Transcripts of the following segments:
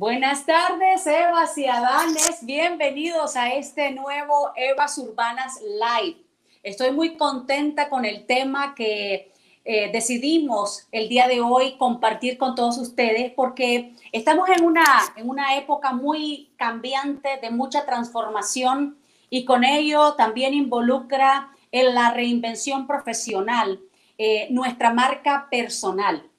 Buenas tardes, Evas y Adanes. Bienvenidos a este nuevo Evas Urbanas Live. Estoy muy contenta con el tema que eh, decidimos el día de hoy compartir con todos ustedes porque estamos en una, en una época muy cambiante, de mucha transformación y con ello también involucra en la reinvención profesional eh, nuestra marca personal.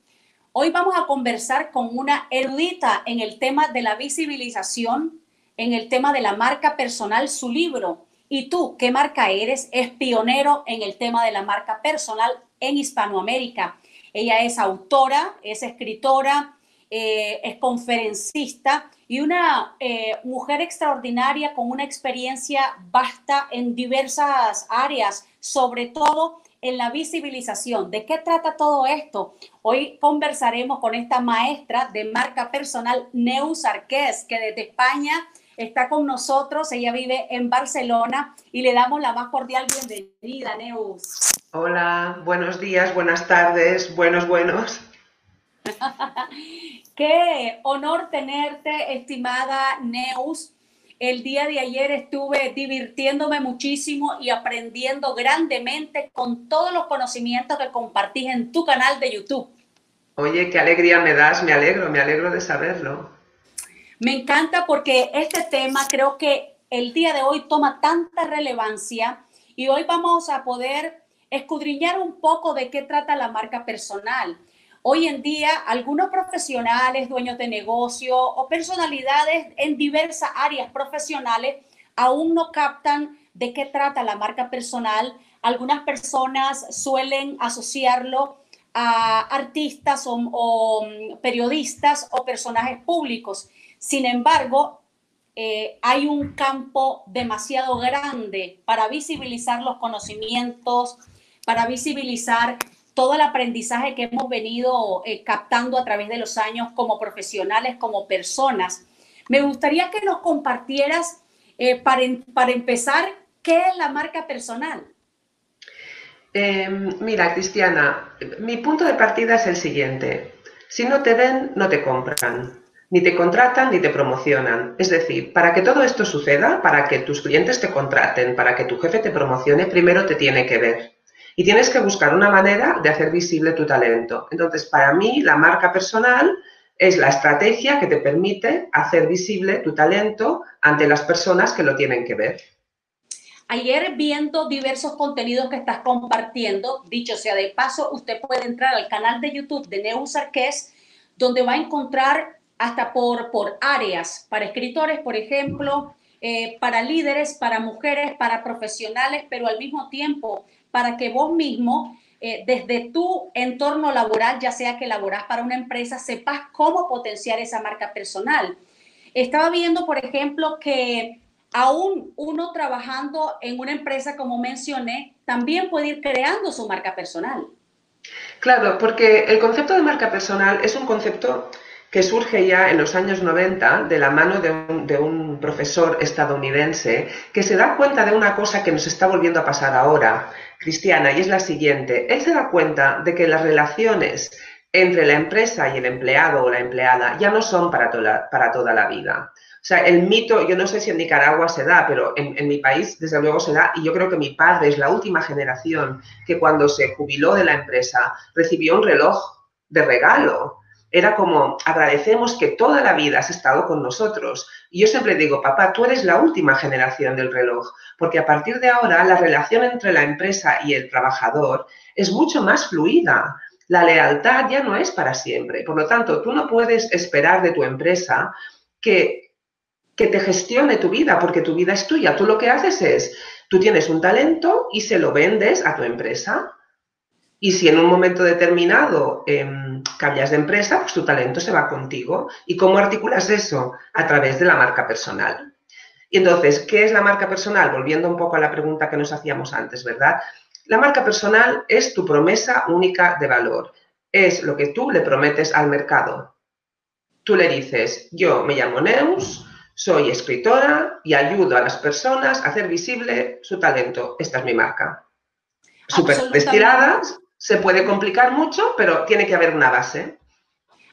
Hoy vamos a conversar con una erudita en el tema de la visibilización, en el tema de la marca personal, su libro. ¿Y tú qué marca eres? Es pionero en el tema de la marca personal en Hispanoamérica. Ella es autora, es escritora, eh, es conferencista y una eh, mujer extraordinaria con una experiencia vasta en diversas áreas, sobre todo en la visibilización. ¿De qué trata todo esto? Hoy conversaremos con esta maestra de marca personal, Neus Arqués, que desde España está con nosotros. Ella vive en Barcelona y le damos la más cordial bienvenida, Neus. Hola, buenos días, buenas tardes, buenos, buenos. Qué honor tenerte, estimada Neus. El día de ayer estuve divirtiéndome muchísimo y aprendiendo grandemente con todos los conocimientos que compartís en tu canal de YouTube. Oye, qué alegría me das, me alegro, me alegro de saberlo. Me encanta porque este tema creo que el día de hoy toma tanta relevancia y hoy vamos a poder escudriñar un poco de qué trata la marca personal. Hoy en día, algunos profesionales, dueños de negocio o personalidades en diversas áreas profesionales aún no captan de qué trata la marca personal. Algunas personas suelen asociarlo a artistas o, mm, periodistas o personajes públicos. Sin embargo, eh, hay un campo demasiado grande para visibilizar los conocimientos, para visibilizar todo el aprendizaje que hemos venido eh, captando a través de los años como profesionales, como personas. Me gustaría que nos compartieras, eh, para, para, empezar, qué es la marca personal. Em, mira, Cristiana, mi punto de partida es el siguiente. Si no te ven, no te compran. Ni te contratan ni te promocionan. Es decir, para que todo esto suceda, para que tus clientes te contraten, para que tu jefe te promocione, primero te tiene que ver y tienes que buscar una manera de hacer visible tu talento. Entonces, para mí, la marca personal es la estrategia que te permite hacer visible tu talento ante las personas que lo tienen que ver. Ayer viendo diversos contenidos que estás compartiendo, dicho sea de paso, usted puede entrar al canal de YouTube de Neus Arqués, donde va a encontrar hasta por, por áreas, para escritores, por ejemplo, eh, para líderes, para mujeres, para profesionales, pero al mismo tiempo para que vos mismo, eh, desde tu entorno laboral, ya sea que laborás para una empresa, sepas cómo potenciar esa marca personal. Estaba viendo, por ejemplo, que aún uno trabajando en una empresa, como mencioné, también puede ir creando su marca personal. Claro, porque el concepto de marca personal es un concepto que surge ya en los años 90 de la mano de un, profesor estadounidense que se da cuenta de una cosa que nos está volviendo a pasar ahora, Cristiana, y es la siguiente. Él se da cuenta de que las relaciones entre la empresa y el empleado o la empleada ya no son para, toda, para toda la vida. O sea, el mito, yo no sé si en Nicaragua se da, pero en, en, mi país desde luego se da, y yo creo que mi padre es la última generación que cuando se jubiló de la empresa recibió un reloj de regalo era como, agradecemos que toda la vida has estado con nosotros. Y yo siempre digo, papá, tú eres la última generación del reloj, porque a partir de ahora la relación entre la empresa y el trabajador es mucho más fluida. La lealtad ya no es para siempre. Por lo tanto, tú no puedes esperar de tu empresa que, que te gestione tu vida, porque tu vida es tuya. Tú lo que haces es, tú tienes un talento y se lo vendes a tu empresa y si en un momento determinado em, cambias de empresa, pues tu talento se va contigo. ¿Y cómo articulas eso? A través de la marca personal. Y entonces, ¿qué es la marca personal? Volviendo un poco a la pregunta que nos hacíamos antes, ¿verdad? La marca personal es tu promesa única de valor. Es lo que tú le prometes al mercado. Tú le dices, yo me llamo Neus, soy escritora y ayudo a las personas a hacer visible su talento. Esta es mi marca. Súper estiradas, se puede complicar mucho, pero tiene que haber una base.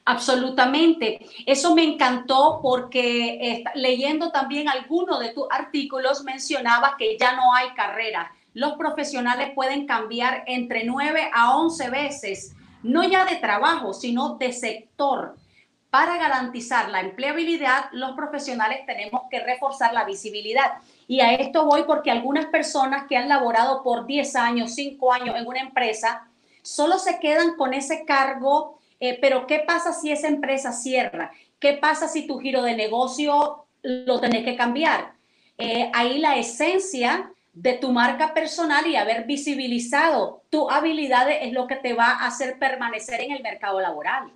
Absolutamente. Eso me encantó porque leyendo también algunos de tus artículos mencionaba que ya no hay carrera. Los profesionales pueden cambiar entre 9 a 11 veces, no ya de trabajo, sino de sector. Para garantizar la empleabilidad, los profesionales tenemos que reforzar la visibilidad. Y a esto voy porque algunas personas que han laborado por 10 años, 5 años en una empresa, solo se quedan con ese cargo, eh, pero ¿qué pasa si esa empresa cierra? ¿Qué pasa si tu giro de negocio lo tenés que cambiar? Eh, ahí la esencia de tu marca personal y haber visibilizado tus habilidades es lo que te va a hacer permanecer en el mercado laboral.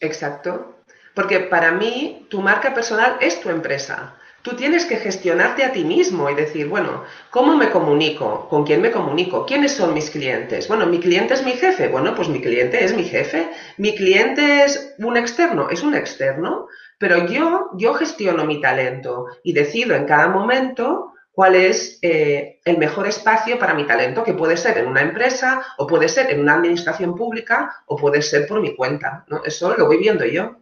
Exacto, porque para mí tu marca personal es tu empresa. Tú tienes que gestionarte a ti mismo y decir, bueno, ¿cómo me comunico? ¿Con quién me comunico? ¿Quiénes son mis clientes? Bueno, mi cliente es mi jefe. Bueno, pues mi cliente es mi jefe. Mi cliente es un externo, es un externo. Pero yo, yo gestiono mi talento y decido en cada momento cuál es eh, el mejor espacio para mi talento, que puede ser en una empresa o puede ser en una administración pública o puede ser por mi cuenta. ¿no? Eso lo voy viendo yo.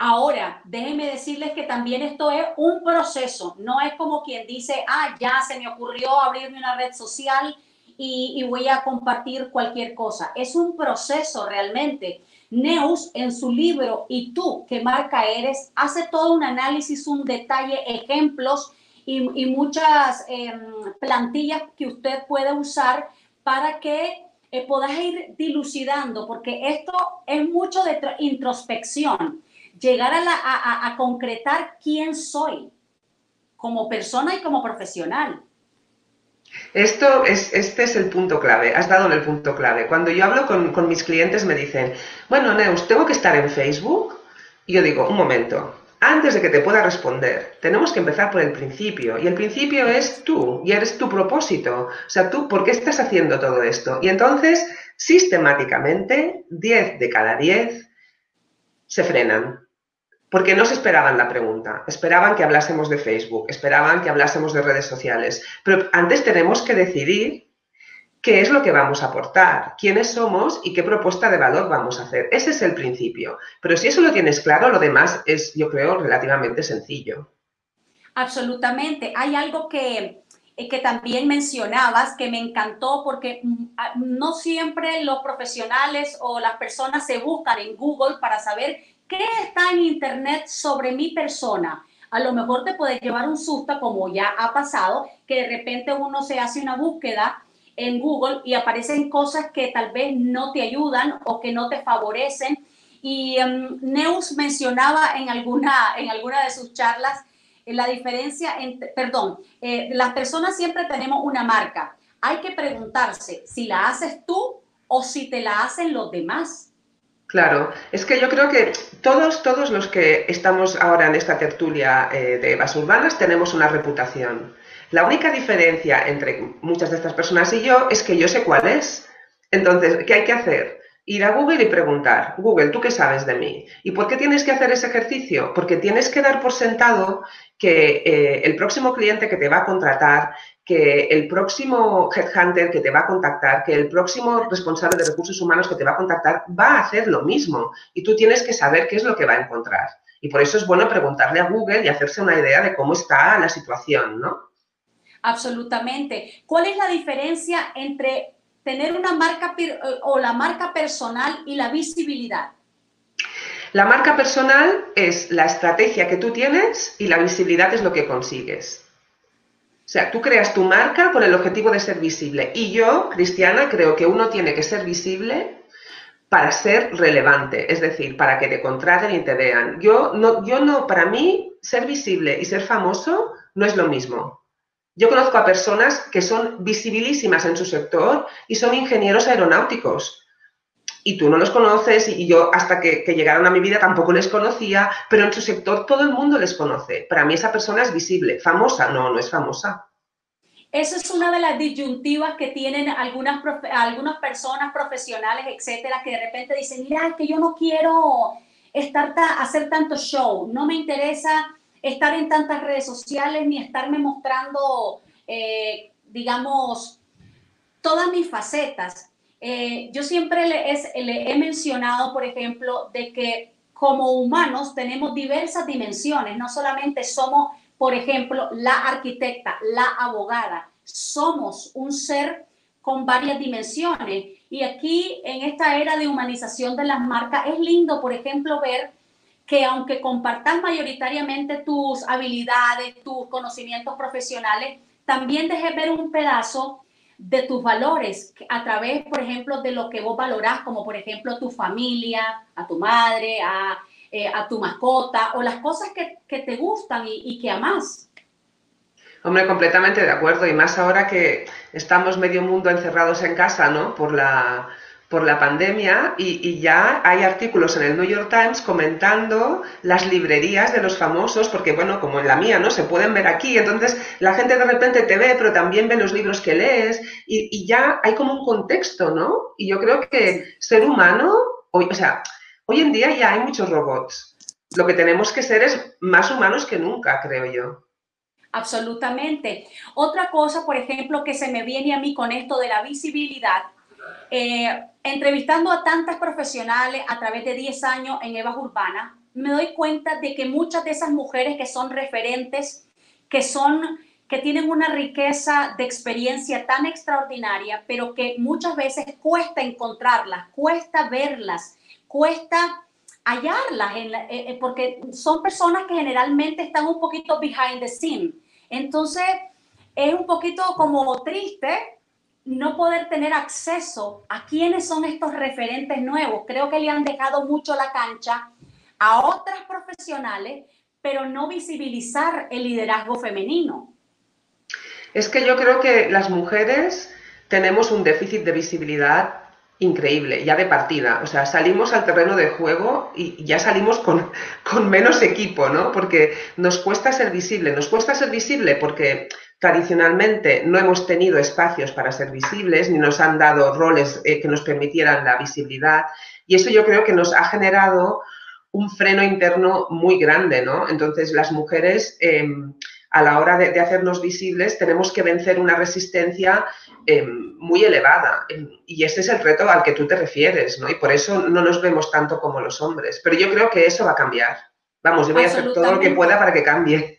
Ahora, déjenme decirles que también esto es un proceso, no es como quien dice, ah, ya se me ocurrió abrirme una red social y, voy a compartir cualquier cosa. Es un proceso realmente. Neus en su libro Y tú, qué marca eres, hace todo un análisis, un detalle, ejemplos y, muchas em, plantillas que usted puede usar para que eh, puedas ir dilucidando, porque esto es mucho de introspección llegar a, concretar quién soy como persona y como profesional. Esto es, este es el punto clave, has dado en el punto clave. Cuando yo hablo con, con, mis clientes me dicen, bueno, Neus, ¿tengo que estar en Facebook? Y yo digo, un momento, antes de que te pueda responder, tenemos que empezar por el principio. Y el principio es tú, y eres tu propósito. O sea, tú, ¿por qué estás haciendo todo esto? Y entonces, sistemáticamente, 10 de cada 10 se frenan porque no se esperaban la pregunta, esperaban que hablásemos de Facebook, esperaban que hablásemos de redes sociales, pero antes tenemos que decidir qué es lo que vamos a aportar, quiénes somos y qué propuesta de valor vamos a hacer. Ese es el principio. Pero si eso lo tienes claro, lo demás es, yo creo, relativamente sencillo. Absolutamente. Hay algo que, eh, que también mencionabas que me encantó porque mm, ah, no siempre los profesionales o las personas se buscan en Google para saber ¿Qué está en Internet sobre mi persona? A lo mejor te puede llevar un susto, como ya ha pasado, que de repente uno se hace una búsqueda en Google y aparecen cosas que tal vez no te ayudan o que no te favorecen. Y um, Neus mencionaba en alguna, en alguna de sus charlas eh, la diferencia entre, perdón, eh, las personas siempre tenemos una marca. Hay que preguntarse si la haces tú o si te la hacen los demás. Claro, es que yo creo que todos, todos los que estamos ahora en esta tertulia eh, de Evas Urbanas tenemos una reputación. La única diferencia entre muchas de estas personas y yo es que yo sé cuál es. Entonces, ¿qué hay que hacer? Ir a Google y preguntar, Google, ¿tú qué sabes de mí? ¿Y por qué tienes que hacer ese ejercicio? Porque tienes que dar por sentado que eh, el próximo cliente que te va a contratar que el próximo headhunter que te va a contactar, que el próximo responsable de recursos humanos que te va a contactar va a hacer lo mismo y tú tienes que saber qué es lo que va a encontrar. Y por eso es bueno preguntarle a Google y hacerse una idea de cómo está la situación, ¿no? Absolutamente. ¿Cuál es la diferencia entre tener una marca o la marca personal y la visibilidad? La marca personal es la estrategia que tú tienes y la visibilidad es lo que consigues. O sea, tú creas tu marca con el objetivo de ser visible. Y yo, Cristiana, creo que uno tiene que ser visible para ser relevante, es decir, para que te contraten y te vean. Yo no, yo no, para mí, ser visible y ser famoso no es lo mismo. Yo conozco a personas que son visibilísimas en su sector y son ingenieros aeronáuticos. Y tú no los conoces y yo hasta que, que, llegaron a mi vida tampoco les conocía, pero en su sector todo el mundo les conoce. Para mí esa persona es visible. ¿Famosa? No, no es famosa. Eso es una de las disyuntivas que tienen algunas, algunas personas profesionales, etcétera, que de repente dicen, mira, es que yo no quiero estar hacer tanto show, no me interesa estar en tantas redes sociales ni estarme mostrando, eh, digamos, todas mis facetas. Eh, yo siempre le, le he mencionado, por ejemplo, de que como humanos tenemos diversas dimensiones, no solamente somos, por ejemplo, la arquitecta, la abogada, somos un ser con varias dimensiones. Y aquí, en esta era de humanización de las marcas, es lindo, por ejemplo, ver que aunque compartas mayoritariamente tus habilidades, tus conocimientos profesionales, también dejes ver un pedazo de tus valores a través, por ejemplo, de lo que vos valorás, como por ejemplo tu familia, a tu madre, a, eh, tu mascota o las cosas que, te gustan y, y que amás. Hombre, completamente de acuerdo. Y más ahora que estamos medio mundo encerrados en casa, ¿no? Por la, por la pandemia y, ya hay artículos en el New York Times comentando las librerías de los famosos, porque bueno, como en la mía, ¿no? Se pueden ver aquí, entonces la gente de repente te ve, pero también ve los libros que lees y, ya hay como un contexto, ¿no? Y yo creo que ser humano, hoy, o sea, hoy en día ya hay muchos robots. Lo que tenemos que ser es más humanos que nunca, creo yo. Absolutamente. Otra cosa, por ejemplo, que se me viene a mí con esto de la visibilidad, eh, entrevistando a tantas profesionales a través de 10 años en Evas Urbana, me doy cuenta de que muchas de esas mujeres que son referentes, que son que tienen una riqueza de experiencia tan extraordinaria, pero que muchas veces cuesta encontrarlas, cuesta verlas, cuesta hallarlas, en eh, eh, porque son personas que generalmente están un poquito behind the scene. Entonces, es un poquito como triste no poder tener acceso a quiénes son estos referentes nuevos. Creo que le han dejado mucho la cancha a otras profesionales, pero no visibilizar el liderazgo femenino. Es que yo creo que las mujeres tenemos un déficit de visibilidad increíble, ya de partida. O sea, salimos al terreno de juego y ya salimos con, con menos equipo, ¿no? Porque nos cuesta ser visible. Nos cuesta ser visible porque Tradicionalmente no hemos tenido espacios para ser visibles, ni nos han dado roles eh, que nos permitieran la visibilidad. Y eso yo creo que nos ha generado un freno interno muy grande, ¿no? Entonces, las mujeres, em, a la hora de, hacernos visibles, tenemos que vencer una resistencia em, muy elevada. Y ese es el reto al que tú te refieres, ¿no? Y por eso no nos vemos tanto como los hombres. Pero yo creo que eso va a cambiar. Vamos, yo voy a hacer todo lo que pueda para que cambie.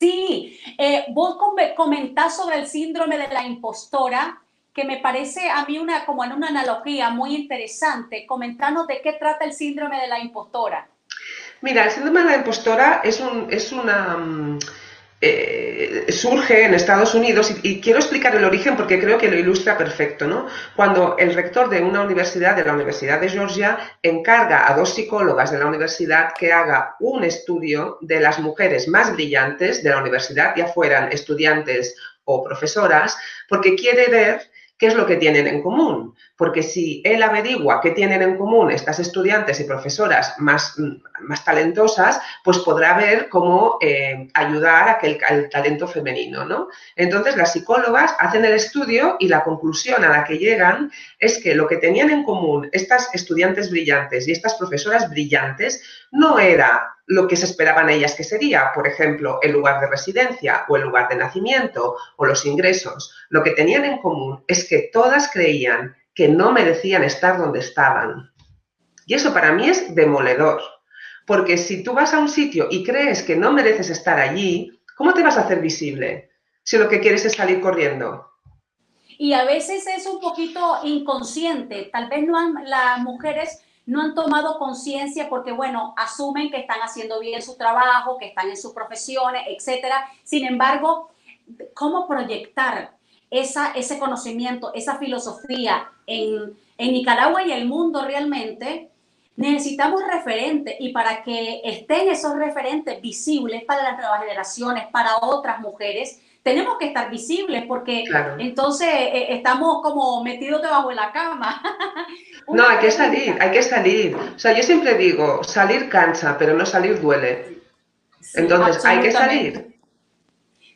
Sí, eh, vos comentás sobre el síndrome de la impostora, que me parece a mí una, como en una analogía muy interesante. Comentanos de qué trata el síndrome de la impostora. Mira, el síndrome de la impostora es, un, es una... Mm, eh, surge en Estados Unidos y, quiero explicar el origen porque creo que lo ilustra perfecto, ¿no? Cuando el rector de una universidad, de la Universidad de Georgia, encarga a dos psicólogas de la universidad que haga un estudio de las mujeres más brillantes de la universidad, ya fueran estudiantes o profesoras, porque quiere ver qué es lo que tienen en común. Porque si él averigua qué tienen en común estas estudiantes y profesoras más, más talentosas, pues podrá ver cómo eh, ayudar a que el, al talento femenino, ¿no? Entonces las psicólogas hacen el estudio y la conclusión a la que llegan es que lo que tenían en común estas estudiantes brillantes y estas profesoras brillantes no era lo que se esperaban ellas que sería, por ejemplo, el lugar de residencia o el lugar de nacimiento o los ingresos. Lo que tenían en común es que todas creían que no merecían estar donde estaban. Y eso para mí es demoledor, porque si tú vas a un sitio y crees que no mereces estar allí, ¿cómo te vas a hacer visible si lo que quieres es salir corriendo? Y a veces es un poquito inconsciente, tal vez no las mujeres no han tomado conciencia porque, bueno, asumen que están haciendo bien su trabajo, que están en sus profesiones, etcétera. Sin embargo, ¿cómo proyectar esa, ese conocimiento, esa filosofía en, en Nicaragua y el mundo realmente? Necesitamos referentes y para que estén esos referentes visibles para las nuevas generaciones, para otras mujeres, tenemos que estar visibles porque entonces eh, estamos como metidos debajo de la cama. no, hay que salir, hay que salir. O sea, yo siempre digo, salir cansa, pero no salir duele. entonces, hay que salir.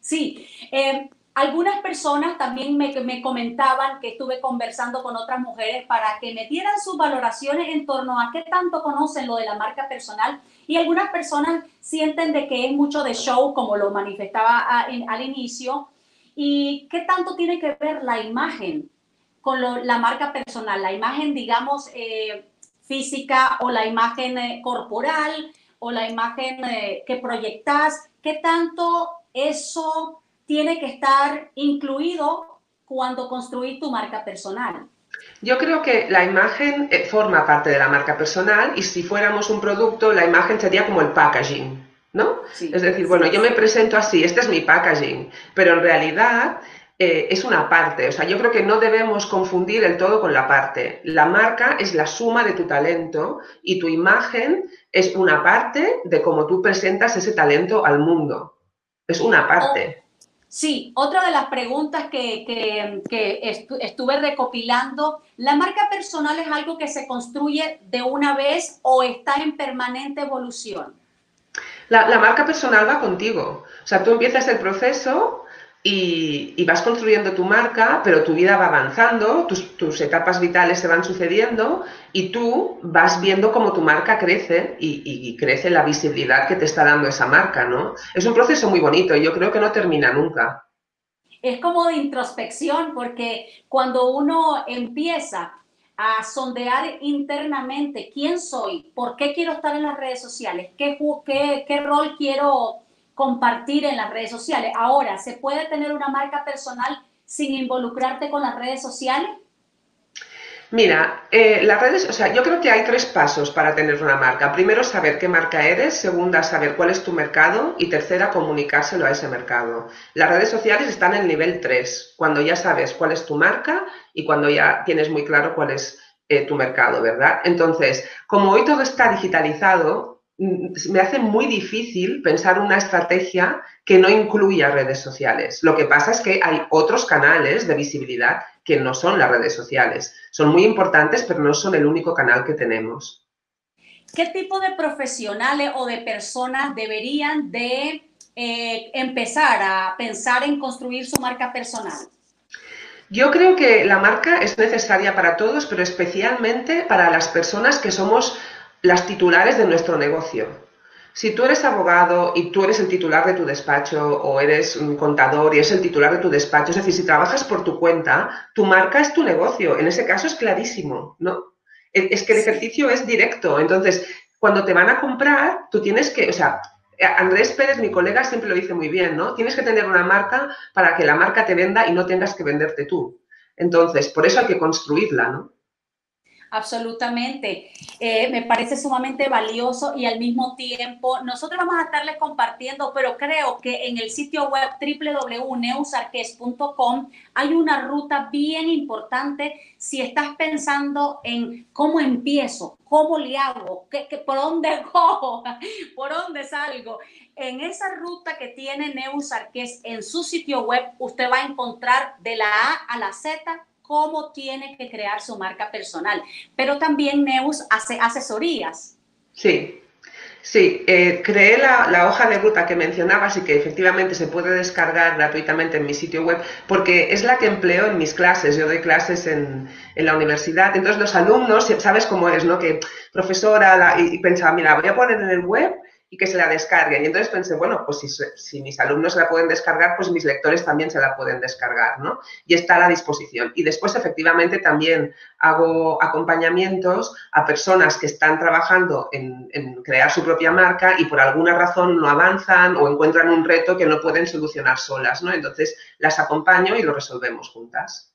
Sí, eh, algunas personas también me, me, comentaban que estuve conversando con otras mujeres para que me dieran sus valoraciones en torno a qué tanto conocen lo de la marca personal. Y algunas personas sienten de que es mucho de show, como lo manifestaba al inicio, y qué tanto tiene que ver la imagen con la marca personal, la imagen, digamos, eh, física o la imagen eh, corporal o la imagen eh, que proyectas, ¿qué tanto eso tiene que estar incluido cuando construís tu marca personal? Yo creo que la imagen eh, forma parte de la marca personal y si fuéramos un producto, la imagen sería como el packaging, ¿no? es decir, bueno, yo me presento así, este es mi packaging, pero en realidad eh, es una parte. O sea, yo creo que no debemos confundir el todo con la parte. La marca es la suma de tu talento y tu imagen es una parte de cómo tú presentas ese talento al mundo. Es una parte. Sí, otra de las preguntas que, estuve recopilando, ¿la marca personal es algo que se construye de una vez o está en permanente evolución? La, la marca personal va contigo. O sea, tú empiezas el proceso y, vas construyendo tu marca, pero tu vida va avanzando, tus, etapas vitales se van sucediendo y tú vas viendo cómo tu marca crece y, crece la visibilidad que te está dando esa marca, ¿no? Es un proceso muy bonito y yo creo que no termina nunca. Es como de introspección porque cuando uno empieza a sondear internamente quién soy, por qué quiero estar en las redes sociales, qué, qué, qué rol quiero compartir en las redes sociales. Ahora, ¿se puede tener una marca personal sin involucrarte con las redes sociales? Mira, eh, las redes, o sea, yo creo que hay tres pasos para tener una marca. Primero, saber qué marca eres. Segunda, saber cuál es tu mercado. Y tercera, comunicárselo a ese mercado. Las redes sociales están en el nivel 3, cuando ya sabes cuál es tu marca y cuando ya tienes muy claro cuál es eh, tu mercado, ¿verdad? Entonces, como hoy todo está digitalizado, me hace muy difícil pensar una estrategia que no incluya redes sociales. Lo que pasa es que hay otros canales de visibilidad que no son las redes sociales. Son muy importantes, pero no son el único canal que tenemos. ¿Qué tipo de profesionales o de personas deberían de eh, empezar a pensar en construir su marca personal? Yo creo que la marca es necesaria para todos, pero especialmente para las personas que somos las titulares de nuestro negocio. Si tú eres abogado y tú eres el titular de tu despacho o eres un contador y es el titular de tu despacho, es decir, si trabajas por tu cuenta, tu marca es tu negocio. En ese caso es clarísimo, ¿no? Es que el ejercicio es directo. Entonces, cuando te van a comprar, tú tienes que, o sea, Andrés Pérez, mi colega, siempre lo dice muy bien, ¿no? Tienes que tener una marca para que la marca te venda y no tengas que venderte tú. Entonces, por eso hay que construirla, ¿no? Absolutamente. Eh, me parece sumamente valioso y al mismo tiempo nosotros vamos a estarles compartiendo, pero creo que en el sitio web www.neusarques.com hay una ruta bien importante si estás pensando en cómo empiezo, cómo le hago, ¿Qué, por dónde cojo, por dónde salgo. En esa ruta que tiene Neusarques en su sitio web, usted va a encontrar de la A a la Z cómo tiene que crear su marca personal. Pero también Neus hace asesorías. Sí, Sí, eh, creé la, hoja de ruta que mencionabas y que efectivamente se puede descargar gratuitamente en mi sitio web porque es la que empleo en mis clases. Yo doy clases en, la universidad. Entonces los alumnos, sabes cómo es, ¿no? Que profesora, y, y pensaba, mira, voy a poner en el web y que se la descarguen. Y entonces pensé, bueno, pues si, mis alumnos se la pueden descargar, pues mis lectores también se la pueden descargar, ¿no? Y está a la disposición. Y después, efectivamente, también hago acompañamientos a personas que están trabajando en, en crear su propia marca y por alguna razón no avanzan o encuentran un reto que no pueden solucionar solas, ¿no? Entonces, las acompaño y lo resolvemos juntas.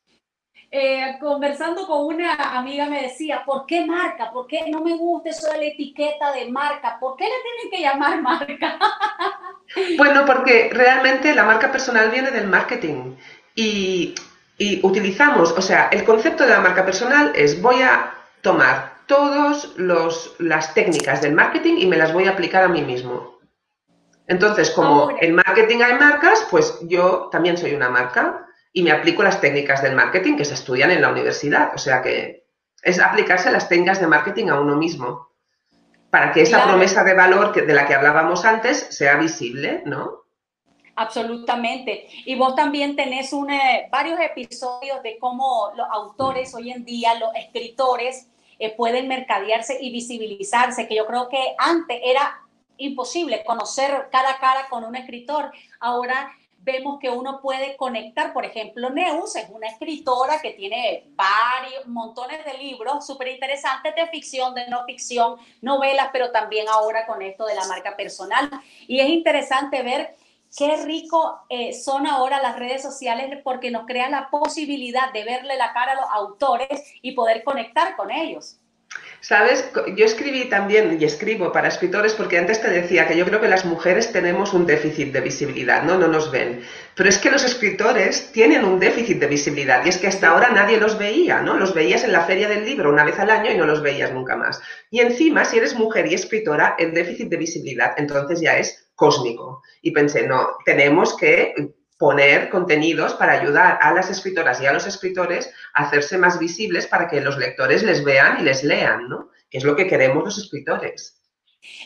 Eh, conversando con una amiga me decía, ¿por qué marca? ¿Por qué no me gusta eso de la etiqueta de marca? ¿Por qué le tienen que llamar marca? Bueno, porque realmente la marca personal viene del marketing y, y utilizamos, o sea, el concepto de la marca personal es voy a tomar todas las técnicas del marketing y me las voy a aplicar a mí mismo. Entonces, como en marketing hay marcas, pues yo también soy una marca y me aplico las técnicas del marketing que se estudian en la universidad. O sea que es aplicarse las técnicas de marketing a uno mismo para que esa promesa de valor que, de la que hablábamos antes sea visible, ¿no? Absolutamente. Y vos también tenés eh, varios episodios de cómo los autores hoy en día, los escritores, eh, pueden mercadearse y visibilizarse, que yo creo que antes era imposible conocer cara a cara con un escritor. Ahora vemos que uno puede conectar, por ejemplo, Neus es una escritora que tiene varios, montones de libros súper interesantes de ficción, de no ficción, novelas, pero también ahora con esto de la marca personal. Y es interesante ver qué rico eh, son ahora las redes sociales porque nos crean la posibilidad de verle la cara a los autores y poder conectar con ellos. Sabes, yo escribí también y escribo para escritores porque antes te decía que yo creo que las mujeres tenemos un déficit de visibilidad, ¿no? No nos ven. Pero es que los escritores tienen un déficit de visibilidad y es que hasta ahora nadie los veía, ¿no? Los veías en la feria del libro una vez al año y no los veías nunca más. Y encima, si eres mujer y escritora, el déficit de visibilidad entonces ya es cósmico. Y pensé, no, tenemos que poner contenidos para ayudar a las escritoras y a los escritores a hacerse más visibles para que los lectores les vean y les lean, ¿no? Que es lo que queremos los escritores.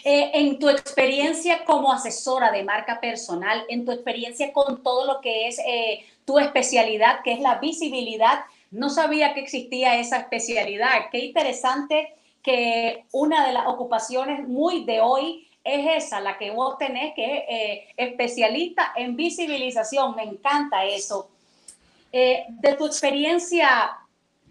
Eh, en tu experiencia como asesora de marca personal, en tu experiencia con todo lo que es eh, tu especialidad, que es la visibilidad, no sabía que existía esa especialidad. Qué interesante que una de las ocupaciones muy de hoy es esa, la que vos tenés, que es eh, especialista en visibilización. Me encanta eso. Eh, de tu experiencia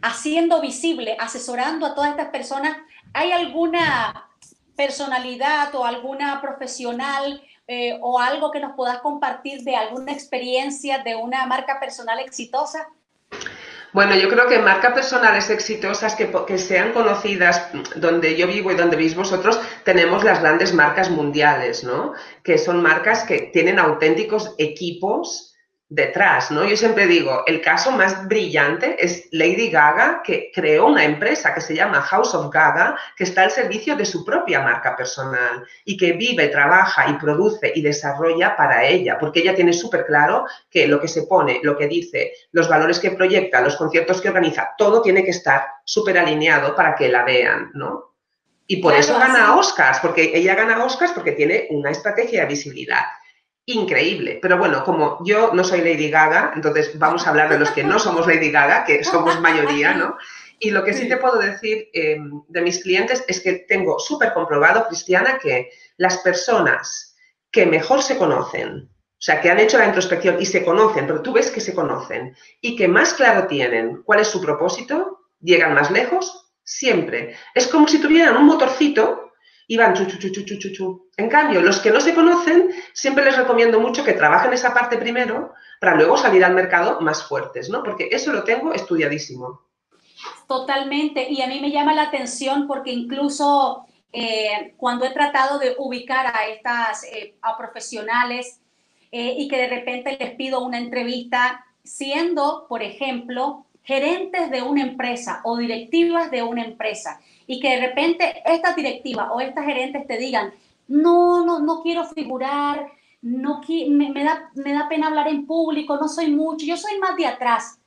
haciendo visible, asesorando a todas estas personas, ¿hay alguna personalidad o alguna profesional eh, o algo que nos puedas compartir de alguna experiencia de una marca personal exitosa? Bueno, yo creo que marcas personales exitosas que, sean conocidas donde yo vivo y donde vivís vosotros, tenemos las grandes marcas mundiales, ¿no? Que son marcas que tienen auténticos equipos detrás, ¿no? Yo siempre digo, el caso más brillante es Lady Gaga, que creó una empresa que se llama House of Gaga, que está al servicio de su propia marca personal y que vive, trabaja y produce y desarrolla para ella, porque ella tiene súper claro que lo que se pone, lo que dice, los valores que proyecta, los conciertos que organiza, todo tiene que estar súper alineado para que la vean, ¿no? Y por eso gana Oscars, porque ella gana Oscars porque tiene una estrategia de visibilidad increíble. Pero bueno, como yo no soy Lady Gaga, entonces vamos a hablar de los que no somos Lady Gaga, que somos mayoría, ¿no? Y lo que sí te puedo decir eh, de mis clientes es que tengo súper comprobado, Cristiana, que las personas que mejor se conocen, o sea, que han hecho la introspección y se conocen, pero tú ves que se conocen y que más claro tienen cuál es su propósito, llegan más lejos, siempre. Es como si tuvieran un motorcito y van chu, chu, chu, chu, En cambio, los que no se conocen, siempre les recomiendo mucho que trabajen esa parte primero para luego salir al mercado más fuertes, ¿no? Porque eso lo tengo estudiadísimo. Totalmente. Y a mí me llama la atención porque incluso eh, cuando he tratado de ubicar a estas eh, a profesionales eh, y que de repente les pido una entrevista, siendo, por ejemplo, gerentes de una empresa o directivas de una empresa y que de repente esta directiva o estas gerentes te digan, no, no, no quiero figurar, no me, me, da, me da pena hablar en público, no soy mucho, yo soy más de atrás,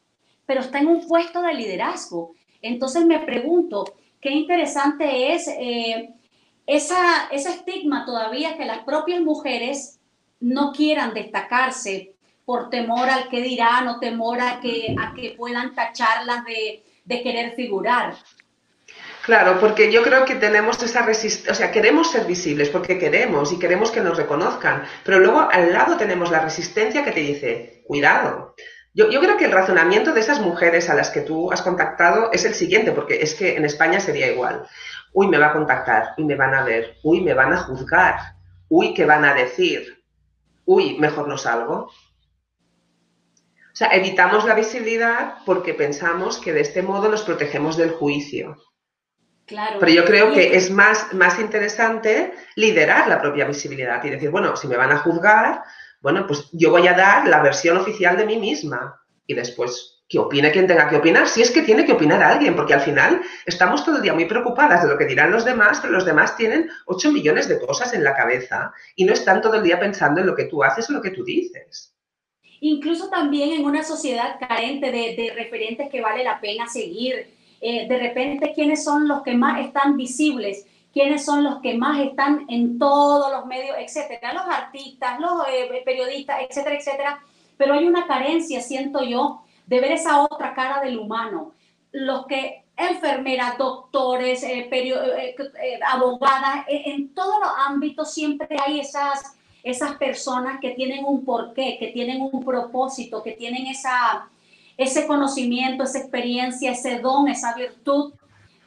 pero está en un puesto de liderazgo. Entonces me pregunto, qué interesante es eh, esa, ese estigma todavía que las propias mujeres no quieran destacarse por temor al que dirán o temor a que, a que puedan tacharlas de, de querer figurar. Claro, porque yo creo que tenemos esa resistencia, o sea, queremos ser visibles porque queremos y queremos que nos reconozcan, pero luego al lado tenemos la resistencia que te dice, cuidado. Yo, yo, creo que el razonamiento de esas mujeres a las que tú has contactado es el siguiente, porque es que en España sería igual. Uy, me va a contactar, uy, me van a ver, uy, me van a juzgar, uy, ¿qué van a decir? Uy, mejor no salgo. O sea, evitamos la visibilidad porque pensamos que de este modo nos protegemos del juicio. Pero yo creo que es más, más interesante liderar la propia visibilidad y decir, bueno, si me van a juzgar, bueno, pues yo voy a dar la versión oficial de mí misma y después que opine quien tenga que opinar, si es que tiene que opinar alguien, porque al final estamos todo el día muy preocupadas de lo que dirán los demás, pero los demás tienen 8 millones de cosas en la cabeza y no están todo el día pensando en lo que tú haces o lo que tú dices. Incluso también en una sociedad carente de, de referentes que vale la pena seguir, eh, de repente quiénes son los que más están visibles, quiénes son los que más están en todos los medios, etcétera, los artistas, los eh, periodistas, etcétera, etcétera. Pero hay una carencia, siento yo, de ver esa otra cara del humano. Los que enfermeras, doctores, eh, abogadas, en todos los ámbitos siempre hay esas, esas personas que tienen un porqué, que tienen un propósito, que tienen esa, ese conocimiento, esa experiencia, ese don, esa virtud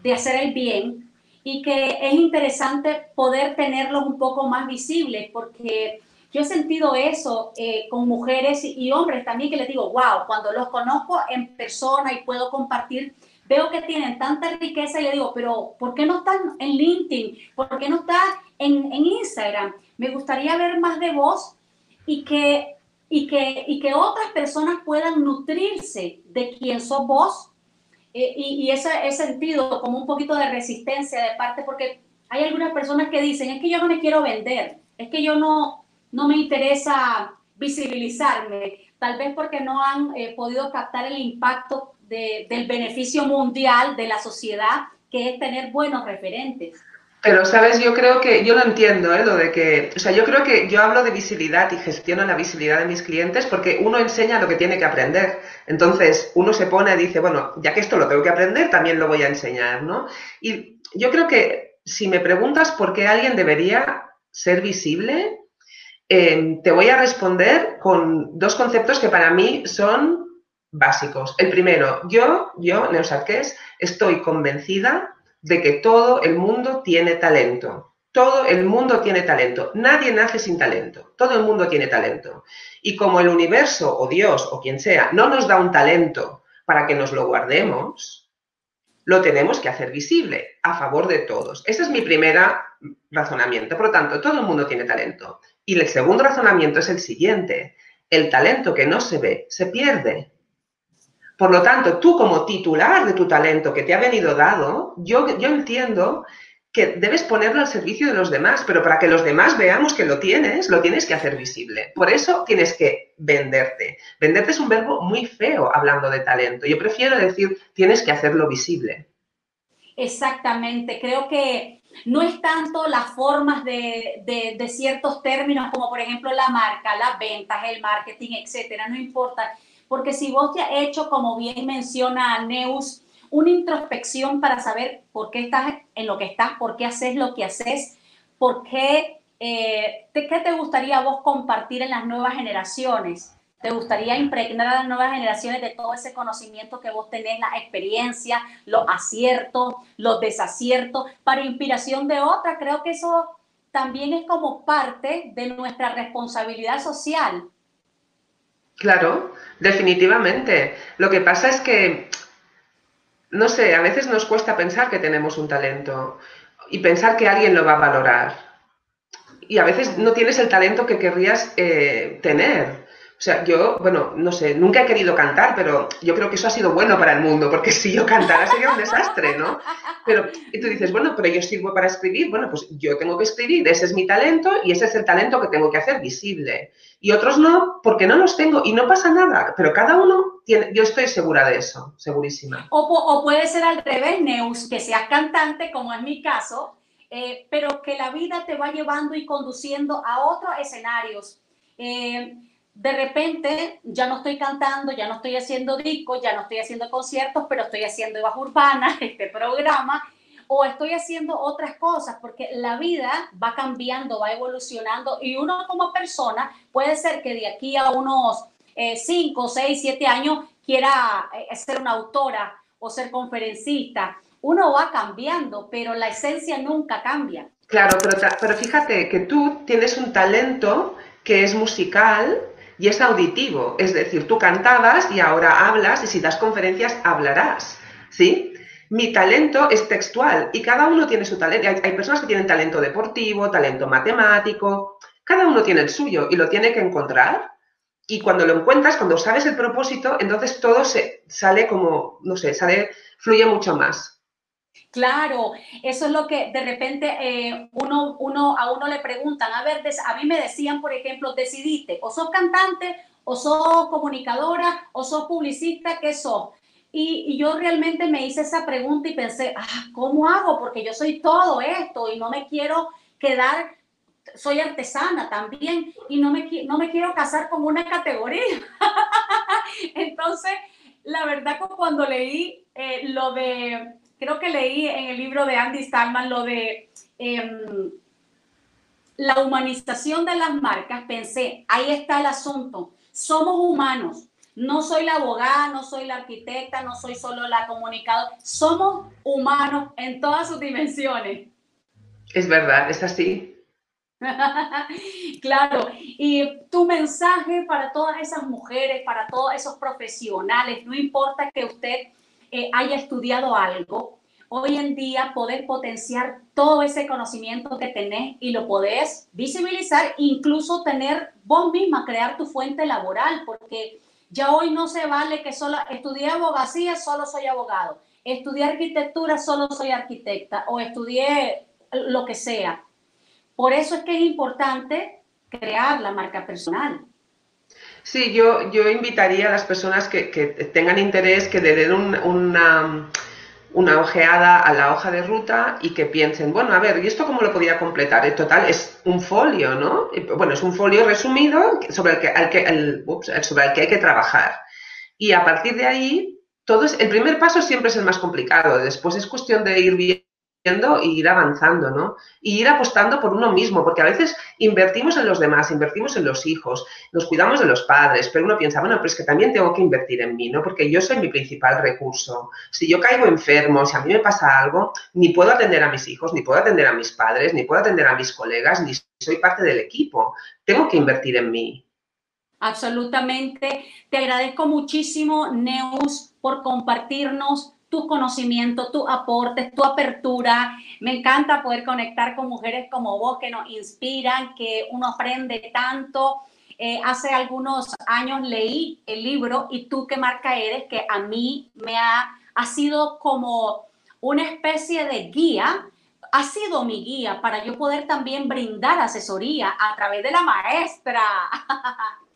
de hacer el bien y que es interesante poder tenerlos un poco más visibles porque yo he sentido eso eh, con mujeres y hombres también que les digo, wow, cuando los conozco en persona y puedo compartir veo que tienen tanta riqueza y le digo, pero ¿por qué no están en LinkedIn? ¿Por qué no estás en, en, Instagram? Me gustaría ver más de vos y que, y, que, y que otras personas puedan nutrirse de quién sos vos. Eh, y, y ese, ese sentido como un poquito de resistencia de parte, porque hay algunas personas que dicen, es que yo no me quiero vender, es que yo no, no me interesa visibilizarme, tal vez porque no han eh, podido captar el impacto del beneficio mundial de la sociedad, que es tener buenos referentes. Pero, ¿sabes? Yo creo que, yo lo entiendo, ¿eh? Lo de que, o sea, yo creo que yo hablo de visibilidad y gestiono la visibilidad de mis clientes porque uno enseña lo que tiene que aprender. Entonces, uno se pone y dice, bueno, ya que esto lo tengo que aprender, también lo voy a enseñar, ¿no? Y yo creo que si me preguntas por qué alguien debería ser visible, eh, te voy a responder con dos conceptos que para mí son básicos. El primero, yo, yo, Neusarqués, estoy convencida de que todo el mundo tiene talento. Todo el mundo tiene talento. Nadie nace sin talento. Todo el mundo tiene talento. Y como el universo o Dios o quien sea no nos da un talento para que nos lo guardemos, lo tenemos que hacer visible a favor de todos. Ese es mi primer razonamiento. Por lo tanto, todo el mundo tiene talento. Y el segundo razonamiento es el siguiente. El talento que no se ve se pierde. Por lo tanto, tú como titular de tu talento que te ha venido dado, yo, yo entiendo que debes ponerlo al servicio de los demás, pero para que los demás veamos que lo tienes, lo tienes que hacer visible. Por eso tienes que venderte. Venderte es un verbo muy feo hablando de talento. Yo prefiero decir, tienes que hacerlo visible. Exactamente. Creo que no es tanto las formas de, de, de ciertos términos como por ejemplo la marca, las ventas, el marketing, etcétera. No importa porque si vos te has hecho, como bien menciona Neus, una introspección para saber por qué estás en lo que estás, por qué haces lo que haces, por qué, eh, ¿qué te gustaría vos compartir en las nuevas generaciones? ¿Te gustaría impregnar a las nuevas generaciones de todo ese conocimiento que vos tenés, la experiencia, los aciertos, los desaciertos, para inspiración de otra? Creo que eso también es como parte de nuestra responsabilidad social. Claro, definitivamente. Lo que pasa es que, no sé, a veces nos cuesta pensar que tenemos un talento y pensar que alguien lo va a valorar. Y a veces no tienes el talento que querrías eh, tener. O sea, yo, bueno, no sé, nunca he querido cantar, pero yo creo que eso ha sido bueno para el mundo, porque si yo cantara sería un desastre, ¿no? Pero, y tú dices, bueno, pero yo sirvo para escribir, bueno, pues yo tengo que escribir, ese es mi talento y ese es el talento que tengo que hacer visible. Y otros no, porque no los tengo y no pasa nada, pero cada uno tiene, yo estoy segura de eso, segurísima. O, puede ser al revés, Neus, que seas cantante, como es mi caso, eh, pero que la vida te va llevando y conduciendo a otros escenarios. Eh, de repente ya no estoy cantando, ya no estoy haciendo discos, ya no estoy haciendo conciertos, pero estoy haciendo Evas Urbanas, este programa, o estoy haciendo otras cosas, porque la vida va cambiando, va evolucionando y uno como persona puede ser que de aquí a unos 5, 6, 7 años quiera eh, ser una autora o ser conferencista. Uno va cambiando, pero la esencia nunca cambia. Claro, pero, pero fíjate que tú tienes un talento que es musical, y es auditivo, es decir, tú cantabas y ahora hablas y si das conferencias hablarás, ¿sí? Mi talento es textual y cada uno tiene su talento. Hay, personas que tienen talento deportivo, talento matemático, cada uno tiene el suyo y lo tiene que encontrar. Y cuando lo encuentras, cuando sabes el propósito, entonces todo se sale como, no sé, sale, fluye mucho más. Claro, eso es lo que de repente eh, uno, uno, a uno le preguntan, a ver, a mí me decían, por ejemplo, decidiste, o sos cantante, o sos comunicadora, o sos publicista, ¿qué sos? Y, yo realmente me hice esa pregunta y pensé, ah, ¿cómo hago? Porque yo soy todo esto y no me quiero quedar, soy artesana también y no me, no me quiero casar con una categoría. Entonces, la verdad que cuando leí eh, lo de creo que leí en el libro de Andy Stallman lo de em, la humanización de las marcas, pensé, ahí está el asunto. Somos humanos. No soy la abogada, no soy la arquitecta, no soy solo la comunicadora. Somos humanos en todas sus dimensiones. Es verdad, es así. claro, y tu mensaje para todas esas mujeres, para todos esos profesionales, no importa que usted eh, haya estudiado algo, hoy en día poder potenciar todo ese conocimiento que tenés y lo podés visibilizar, incluso tener vos misma, crear tu fuente laboral, porque ya hoy no se vale que solo estudié abogacía, solo soy abogado, estudié arquitectura, solo soy arquitecta, o estudié lo que sea por eso es que es importante crear la marca personal. Sí, yo, yo invitaría a las personas que, tengan interés que le den una, una ojeada a la hoja de ruta y que piensen, bueno, a ver, ¿y esto cómo lo podría completar? En total es un folio, ¿no? Bueno, es un folio resumido sobre el que, que, sobre el que hay que trabajar. Y a partir de ahí, todo es, el primer paso siempre es el más complicado. Después es cuestión de ir viendo y ir avanzando, ¿no? Y ir apostando por uno mismo, porque a veces invertimos en los demás, invertimos en los hijos, nos cuidamos de los padres, pero uno piensa, bueno, pero es que también tengo que invertir en mí, ¿no? Porque yo soy mi principal recurso. Si yo caigo enfermo, si a mí me pasa algo, ni puedo atender a mis hijos, ni puedo atender a mis padres, ni puedo atender a mis colegas, ni soy parte del equipo. Tengo que invertir en mí. Absolutamente. Te agradezco muchísimo, Neus, por compartirnos tu conocimiento, tu aportes, tu apertura. Me encanta poder conectar con mujeres como vos que nos inspiran, que uno aprende tanto. Eh, hace algunos años leí el libro Y tú qué marca eres, que a mí me ha, ha sido como una especie de guía, ha sido mi guía para yo poder también brindar asesoría a través de la maestra.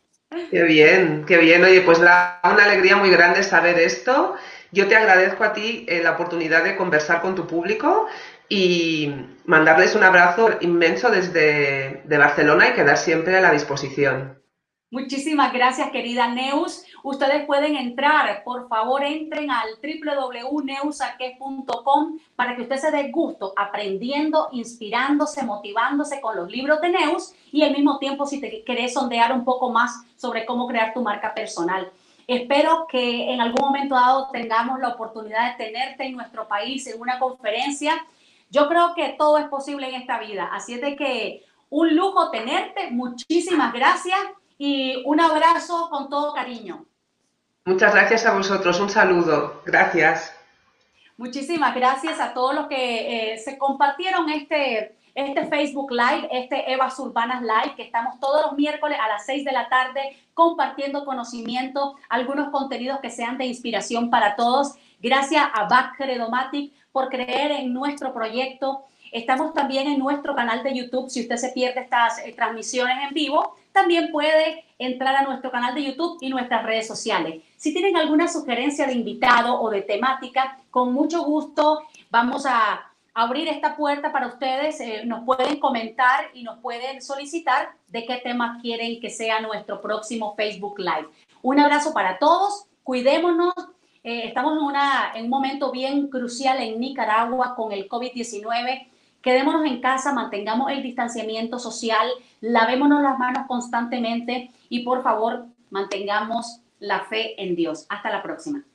Qué bien, qué bien. Oye, pues una alegría muy grande saber esto yo te agradezco a ti eh, la oportunidad de conversar con tu público y mandarles un abrazo inmenso desde de Barcelona y quedar siempre a la disposición. Muchísimas gracias, querida Neus. Ustedes pueden entrar, por favor, entren al www.neusarquez.com para que usted se dé gusto aprendiendo, inspirándose, motivándose con los libros de Neus y al mismo tiempo si te querés sondear un poco más sobre cómo crear tu marca personal. Espero que en algún momento dado tengamos la oportunidad de tenerte en nuestro país en una conferencia. Yo creo que todo es posible en esta vida, así es de que un lujo tenerte. Muchísimas gracias y un abrazo con todo cariño. Muchas gracias a vosotros, un saludo. Gracias. Muchísimas gracias a todos los que eh, se compartieron este este Facebook Live, este Evas Urbanas Live, que estamos todos los miércoles a las 6 de la tarde compartiendo conocimiento, algunos contenidos que sean de inspiración para todos. Gracias a Back Credomatic por creer en nuestro proyecto. Estamos también en nuestro canal de YouTube. Si usted se pierde estas eh, transmisiones en vivo, también puede entrar a nuestro canal de YouTube y nuestras redes sociales. Si tienen alguna sugerencia de invitado o de temática, con mucho gusto vamos a abrir esta puerta para ustedes. Eh, nos pueden comentar y nos pueden solicitar de qué tema quieren que sea nuestro próximo Facebook Live. Un abrazo para todos, cuidémonos. Eh, estamos en, una, en un momento bien crucial en Nicaragua con el COVID-19. Quedémonos en casa, mantengamos el distanciamiento social, lavémonos las manos constantemente y por favor mantengamos la fe en Dios. Hasta la próxima.